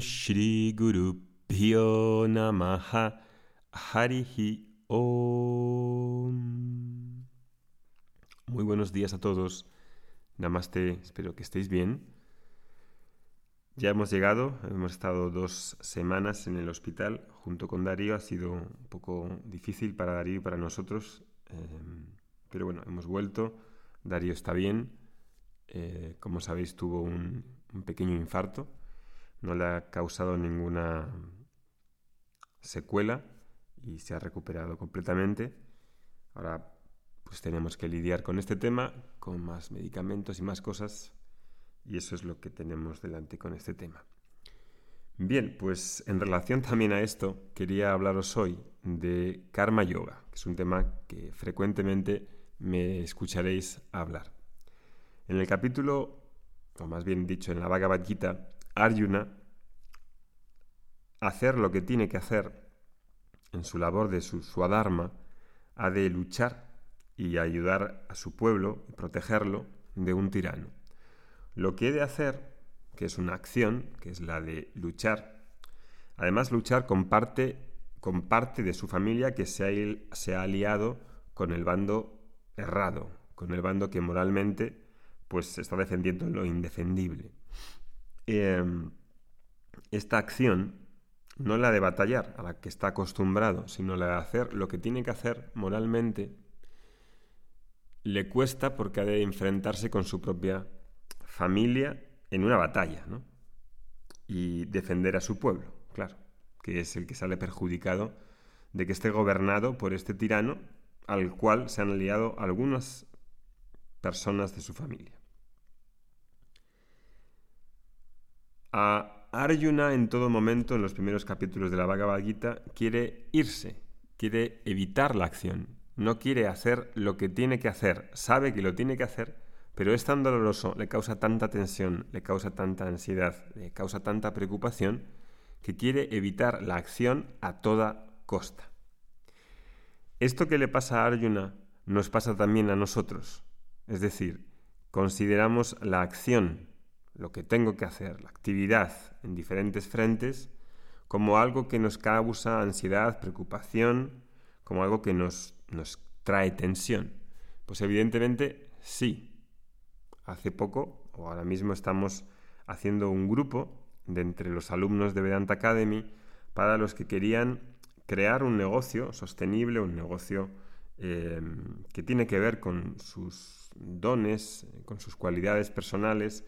Shri Guru Namaha Harihi Om. Muy buenos días a todos. Namaste, espero que estéis bien. Ya hemos llegado, hemos estado dos semanas en el hospital junto con Darío. Ha sido un poco difícil para Darío y para nosotros, eh, pero bueno, hemos vuelto. Darío está bien. Eh, como sabéis, tuvo un pequeño infarto no le ha causado ninguna secuela y se ha recuperado completamente. Ahora pues tenemos que lidiar con este tema, con más medicamentos y más cosas, y eso es lo que tenemos delante con este tema. Bien, pues en relación también a esto, quería hablaros hoy de Karma Yoga, que es un tema que frecuentemente me escucharéis hablar. En el capítulo, o más bien dicho, en la Bhagavad Arjuna hacer lo que tiene que hacer en su labor de su Swadharma, ha de luchar y ayudar a su pueblo y protegerlo de un tirano. Lo que he de hacer, que es una acción, que es la de luchar, además luchar con parte, con parte de su familia que se ha, se ha aliado con el bando errado, con el bando que moralmente pues está defendiendo lo indefendible. Em, esta acción no la de batallar, a la que está acostumbrado, sino la de hacer lo que tiene que hacer moralmente, le cuesta porque ha de enfrentarse con su propia familia en una batalla, ¿no? Y defender a su pueblo, claro, que es el que sale perjudicado de que esté gobernado por este tirano al cual se han aliado algunas personas de su familia. A Arjuna en todo momento, en los primeros capítulos de la Bhagavad Gita, quiere irse, quiere evitar la acción, no quiere hacer lo que tiene que hacer, sabe que lo tiene que hacer, pero es tan doloroso, le causa tanta tensión, le causa tanta ansiedad, le causa tanta preocupación, que quiere evitar la acción a toda costa. Esto que le pasa a Arjuna nos pasa también a nosotros, es decir, consideramos la acción lo que tengo que hacer, la actividad en diferentes frentes, como algo que nos causa ansiedad, preocupación, como algo que nos, nos trae tensión. Pues evidentemente sí. Hace poco, o ahora mismo estamos haciendo un grupo de entre los alumnos de Vedanta Academy para los que querían crear un negocio sostenible, un negocio eh, que tiene que ver con sus dones, con sus cualidades personales,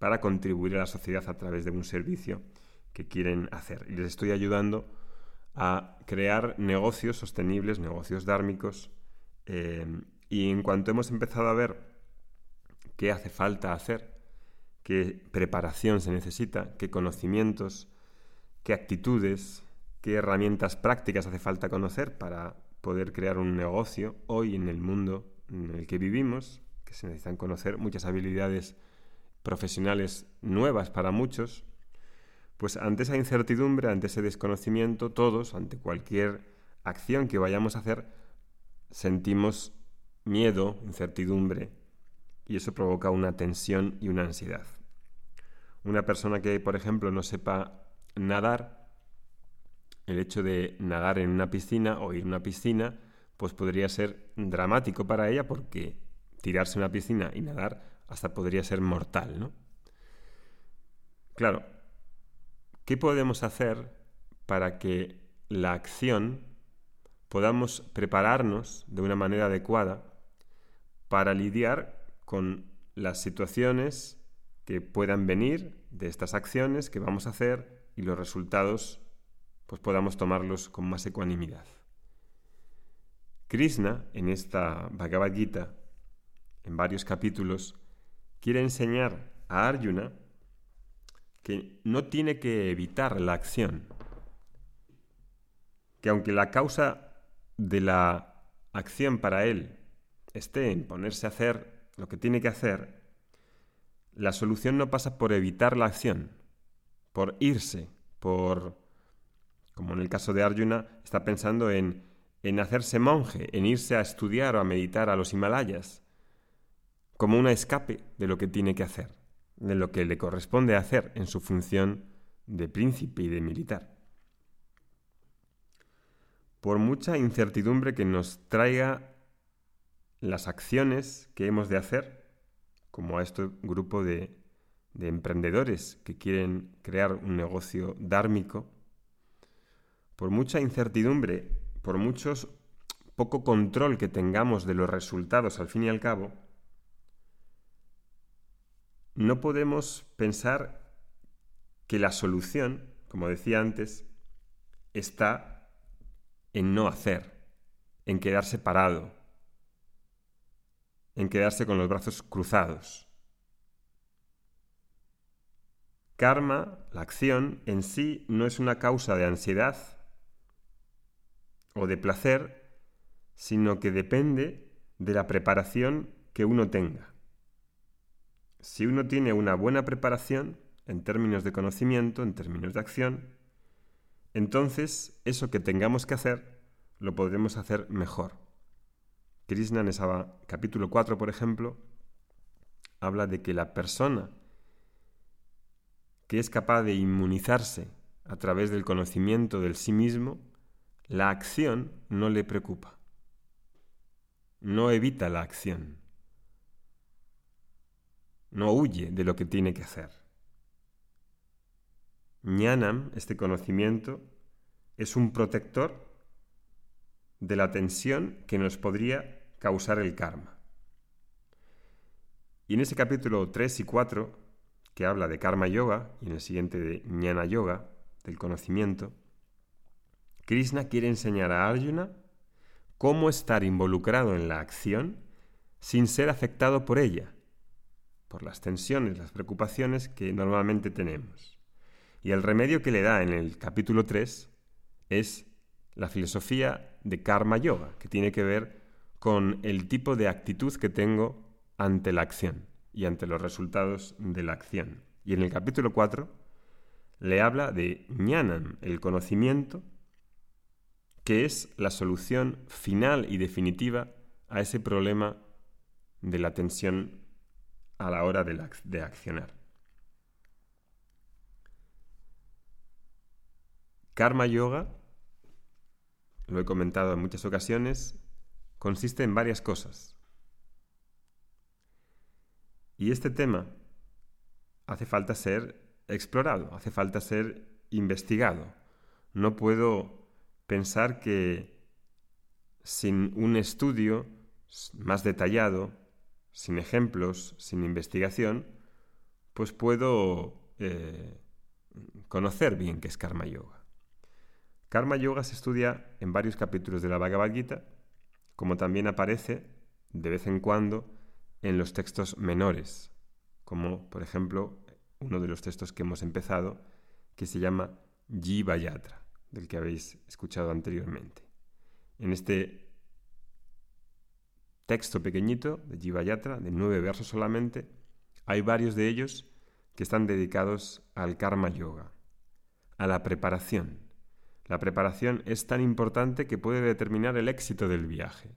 para contribuir a la sociedad a través de un servicio que quieren hacer. Y les estoy ayudando a crear negocios sostenibles, negocios dármicos. Eh, y en cuanto hemos empezado a ver qué hace falta hacer, qué preparación se necesita, qué conocimientos, qué actitudes, qué herramientas prácticas hace falta conocer para poder crear un negocio hoy en el mundo en el que vivimos, que se necesitan conocer muchas habilidades profesionales nuevas para muchos, pues ante esa incertidumbre, ante ese desconocimiento, todos, ante cualquier acción que vayamos a hacer, sentimos miedo, incertidumbre, y eso provoca una tensión y una ansiedad. Una persona que, por ejemplo, no sepa nadar, el hecho de nadar en una piscina o ir a una piscina, pues podría ser dramático para ella porque tirarse en una piscina y nadar hasta podría ser mortal, ¿no? Claro, ¿qué podemos hacer para que la acción podamos prepararnos de una manera adecuada para lidiar con las situaciones que puedan venir de estas acciones que vamos a hacer y los resultados pues podamos tomarlos con más ecuanimidad. Krishna en esta Bhagavad Gita en varios capítulos quiere enseñar a Arjuna que no tiene que evitar la acción, que aunque la causa de la acción para él esté en ponerse a hacer lo que tiene que hacer, la solución no pasa por evitar la acción, por irse, por, como en el caso de Arjuna, está pensando en, en hacerse monje, en irse a estudiar o a meditar a los Himalayas como un escape de lo que tiene que hacer, de lo que le corresponde hacer en su función de príncipe y de militar. Por mucha incertidumbre que nos traiga las acciones que hemos de hacer, como a este grupo de, de emprendedores que quieren crear un negocio dármico, por mucha incertidumbre, por muchos poco control que tengamos de los resultados al fin y al cabo, no podemos pensar que la solución, como decía antes, está en no hacer, en quedarse parado, en quedarse con los brazos cruzados. Karma, la acción, en sí no es una causa de ansiedad o de placer, sino que depende de la preparación que uno tenga. Si uno tiene una buena preparación en términos de conocimiento, en términos de acción, entonces eso que tengamos que hacer lo podremos hacer mejor. Krishna en ese capítulo 4, por ejemplo, habla de que la persona que es capaz de inmunizarse a través del conocimiento del sí mismo, la acción no le preocupa. No evita la acción no huye de lo que tiene que hacer. Ñanam, este conocimiento, es un protector de la tensión que nos podría causar el karma. Y en ese capítulo 3 y 4, que habla de karma yoga, y en el siguiente de ñana yoga, del conocimiento, Krishna quiere enseñar a Arjuna cómo estar involucrado en la acción sin ser afectado por ella por las tensiones, las preocupaciones que normalmente tenemos. Y el remedio que le da en el capítulo 3 es la filosofía de karma yoga, que tiene que ver con el tipo de actitud que tengo ante la acción y ante los resultados de la acción. Y en el capítulo 4 le habla de ñanan, el conocimiento, que es la solución final y definitiva a ese problema de la tensión a la hora de, accionar. Karma Yoga, lo he comentado en muchas ocasiones, consiste en varias cosas. Y este tema hace falta ser explorado, hace falta ser investigado. No puedo pensar que sin un estudio más detallado, sin ejemplos, sin investigación, pues puedo eh, conocer bien qué es Karma Yoga. Karma Yoga se estudia en varios capítulos de la Bhagavad Gita, como también aparece de vez en cuando en los textos menores, como por ejemplo uno de los textos que hemos empezado, que se llama Jiva Yatra, del que habéis escuchado anteriormente. En este texto pequeñito de Jiva Yatra, de nueve versos solamente, hay varios de ellos que están dedicados al karma yoga, a la preparación. La preparación es tan importante que puede determinar el éxito del viaje.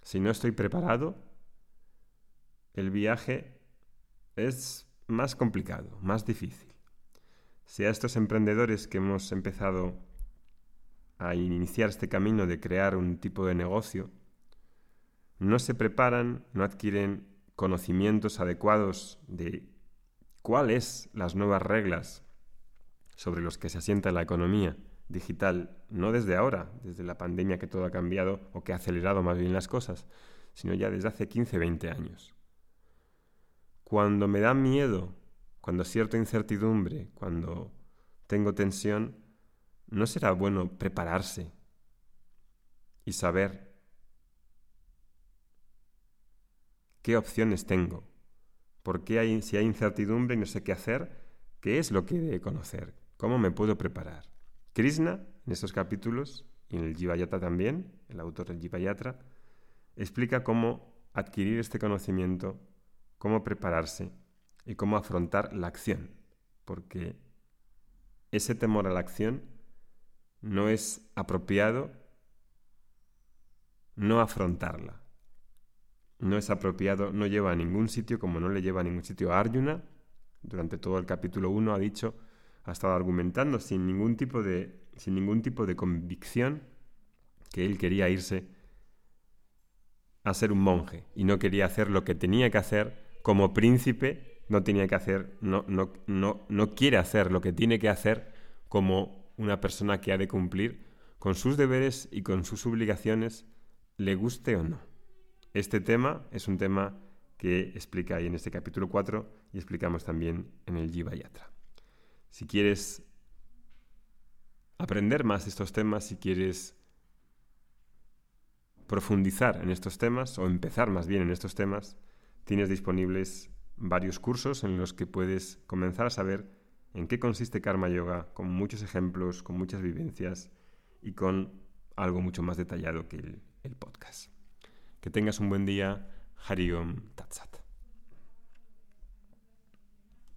Si no estoy preparado, el viaje es más complicado, más difícil. Si a estos emprendedores que hemos empezado a iniciar este camino de crear un tipo de negocio, no se preparan, no adquieren conocimientos adecuados de cuáles las nuevas reglas sobre los que se asienta la economía digital, no desde ahora, desde la pandemia que todo ha cambiado o que ha acelerado más bien las cosas, sino ya desde hace 15, 20 años. Cuando me da miedo, cuando cierta incertidumbre, cuando tengo tensión, ¿no será bueno prepararse y saber ¿Qué opciones tengo? ¿Por qué hay, si hay incertidumbre y no sé qué hacer? ¿Qué es lo que he de conocer? ¿Cómo me puedo preparar? Krishna, en estos capítulos, y en el Jivayatra también, el autor del Jivayatra, explica cómo adquirir este conocimiento, cómo prepararse y cómo afrontar la acción. Porque ese temor a la acción no es apropiado no afrontarla no es apropiado, no lleva a ningún sitio como no le lleva a ningún sitio a Arjuna. Durante todo el capítulo 1 ha dicho, ha estado argumentando sin ningún tipo de, sin ningún tipo de convicción que él quería irse a ser un monje y no quería hacer lo que tenía que hacer como príncipe, no tenía que hacer, no, no, no, no quiere hacer lo que tiene que hacer como una persona que ha de cumplir con sus deberes y con sus obligaciones, le guste o no. Este tema es un tema que explica ahí en este capítulo 4 y explicamos también en el Jiva Yatra. Si quieres aprender más de estos temas, si quieres profundizar en estos temas o empezar más bien en estos temas, tienes disponibles varios cursos en los que puedes comenzar a saber en qué consiste Karma Yoga, con muchos ejemplos, con muchas vivencias y con algo mucho más detallado que el, el podcast. Que tengas un buen día. Hariom Tatsat.